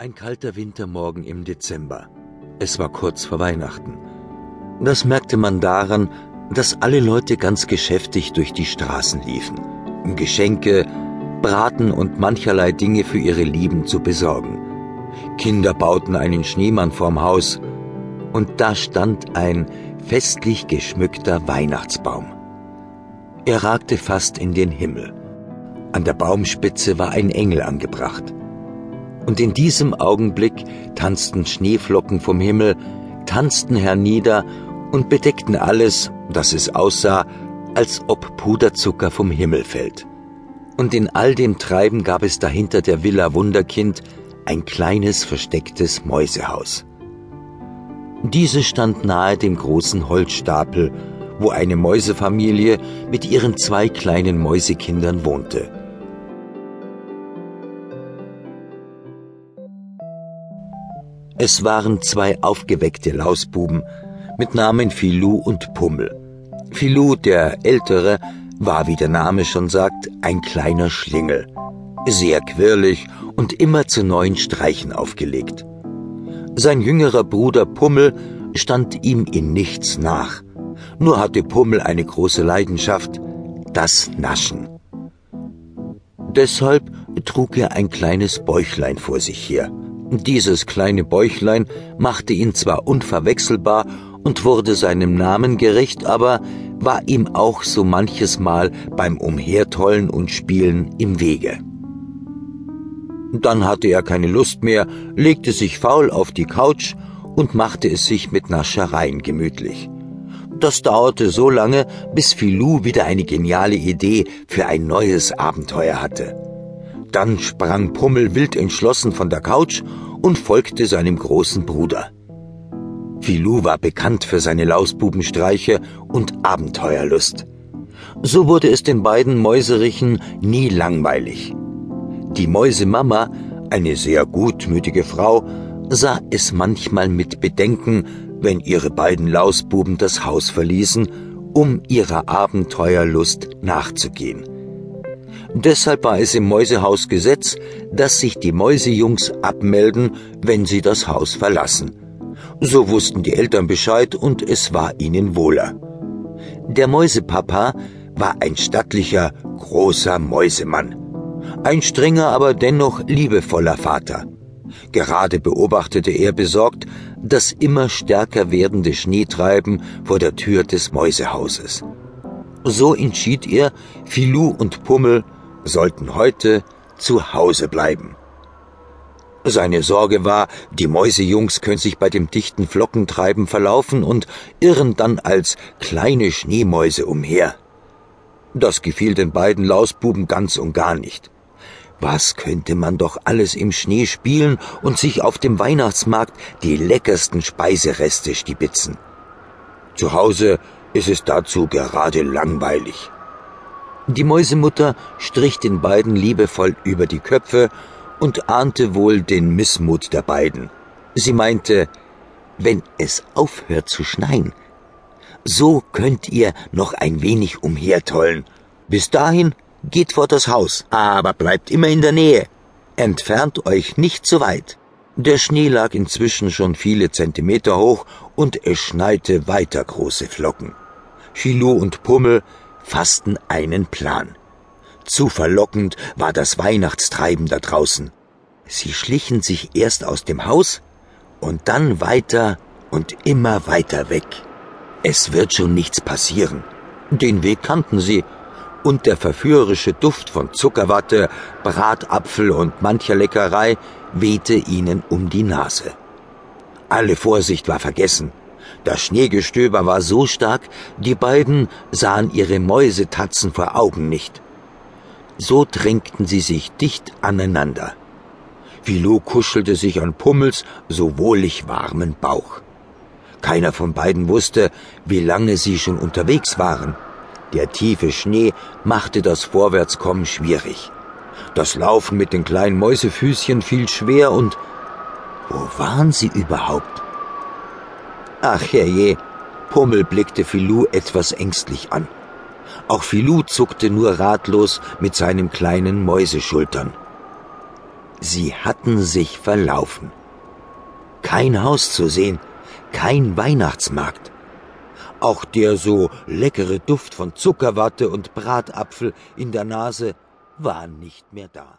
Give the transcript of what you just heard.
Ein kalter Wintermorgen im Dezember. Es war kurz vor Weihnachten. Das merkte man daran, dass alle Leute ganz geschäftig durch die Straßen liefen, um Geschenke, Braten und mancherlei Dinge für ihre Lieben zu besorgen. Kinder bauten einen Schneemann vorm Haus, und da stand ein festlich geschmückter Weihnachtsbaum. Er ragte fast in den Himmel. An der Baumspitze war ein Engel angebracht und in diesem Augenblick tanzten Schneeflocken vom Himmel, tanzten hernieder und bedeckten alles, dass es aussah, als ob Puderzucker vom Himmel fällt. Und in all dem Treiben gab es dahinter der Villa Wunderkind ein kleines verstecktes Mäusehaus. Diese stand nahe dem großen Holzstapel, wo eine Mäusefamilie mit ihren zwei kleinen Mäusekindern wohnte. Es waren zwei aufgeweckte Lausbuben mit Namen Filou und Pummel. Filou, der Ältere, war, wie der Name schon sagt, ein kleiner Schlingel, sehr quirlig und immer zu neuen Streichen aufgelegt. Sein jüngerer Bruder Pummel stand ihm in nichts nach. Nur hatte Pummel eine große Leidenschaft, das Naschen. Deshalb trug er ein kleines Bäuchlein vor sich her. Dieses kleine Bäuchlein machte ihn zwar unverwechselbar und wurde seinem Namen gerecht, aber war ihm auch so manches Mal beim Umhertollen und Spielen im Wege. Dann hatte er keine Lust mehr, legte sich faul auf die Couch und machte es sich mit Naschereien gemütlich. Das dauerte so lange, bis Filou wieder eine geniale Idee für ein neues Abenteuer hatte. Dann sprang Pummel wild entschlossen von der Couch und folgte seinem großen Bruder. Filou war bekannt für seine Lausbubenstreiche und Abenteuerlust. So wurde es den beiden Mäuserichen nie langweilig. Die Mäusemama, eine sehr gutmütige Frau, sah es manchmal mit Bedenken, wenn ihre beiden Lausbuben das Haus verließen, um ihrer Abenteuerlust nachzugehen. Deshalb war es im Mäusehaus Gesetz, dass sich die Mäusejungs abmelden, wenn sie das Haus verlassen. So wussten die Eltern Bescheid und es war ihnen wohler. Der Mäusepapa war ein stattlicher, großer Mäusemann. Ein strenger, aber dennoch liebevoller Vater. Gerade beobachtete er besorgt das immer stärker werdende Schneetreiben vor der Tür des Mäusehauses. So entschied er, Filou und Pummel sollten heute zu Hause bleiben. Seine Sorge war, die Mäusejungs können sich bei dem dichten Flockentreiben verlaufen und irren dann als kleine Schneemäuse umher. Das gefiel den beiden Lausbuben ganz und gar nicht. Was könnte man doch alles im Schnee spielen und sich auf dem Weihnachtsmarkt die leckersten Speisereste stibitzen. Zu Hause ist es dazu gerade langweilig. Die Mäusemutter strich den beiden liebevoll über die Köpfe und ahnte wohl den Missmut der beiden. Sie meinte, wenn es aufhört zu schneien, so könnt ihr noch ein wenig umhertollen. Bis dahin geht vor das Haus, aber bleibt immer in der Nähe. Entfernt euch nicht zu weit. Der Schnee lag inzwischen schon viele Zentimeter hoch und es schneite weiter große Flocken. Chilou und Pummel fassten einen Plan. Zu verlockend war das Weihnachtstreiben da draußen. Sie schlichen sich erst aus dem Haus und dann weiter und immer weiter weg. Es wird schon nichts passieren. Den Weg kannten sie, und der verführerische Duft von Zuckerwatte, Bratapfel und mancher Leckerei wehte ihnen um die Nase. Alle Vorsicht war vergessen. Das Schneegestöber war so stark, die beiden sahen ihre Mäusetatzen vor Augen nicht. So drängten sie sich dicht aneinander. Philo kuschelte sich an Pummels so wohlig warmen Bauch. Keiner von beiden wusste, wie lange sie schon unterwegs waren. Der tiefe Schnee machte das Vorwärtskommen schwierig. Das Laufen mit den kleinen Mäusefüßchen fiel schwer und wo waren sie überhaupt? Ach herrje, Pummel blickte Filou etwas ängstlich an. Auch Filou zuckte nur ratlos mit seinen kleinen Mäuseschultern. Sie hatten sich verlaufen. Kein Haus zu sehen, kein Weihnachtsmarkt. Auch der so leckere Duft von Zuckerwatte und Bratapfel in der Nase war nicht mehr da.